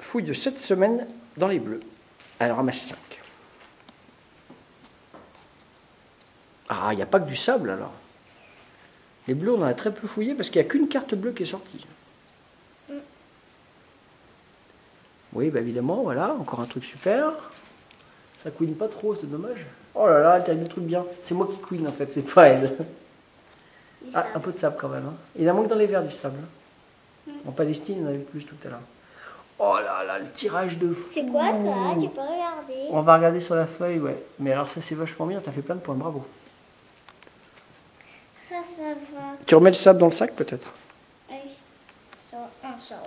fouille de cette semaine dans les bleus. Elle ramasse 5. Ah, il n'y a pas que du sable alors. Les bleus, on en a très peu fouillé parce qu'il n'y a qu'une carte bleue qui est sortie. Mm. Oui, bah évidemment, voilà, encore un truc super. Ça couine pas trop, c'est dommage. Oh là là, elle termine le truc bien. C'est moi qui couine en fait, c'est pas elle. Ah, un peu de sable quand même. hein. Il en manque dans les verres du sable. hein. En Palestine, on avait plus tout à l'heure. Oh là là, le tirage de fou. C'est quoi ça Tu peux regarder. On va regarder sur la feuille, ouais. Mais alors ça c'est vachement bien, t'as fait plein de points, bravo. Ça, ça va. Tu remets le sable dans le sac peut-être? Oui. Sur un sable.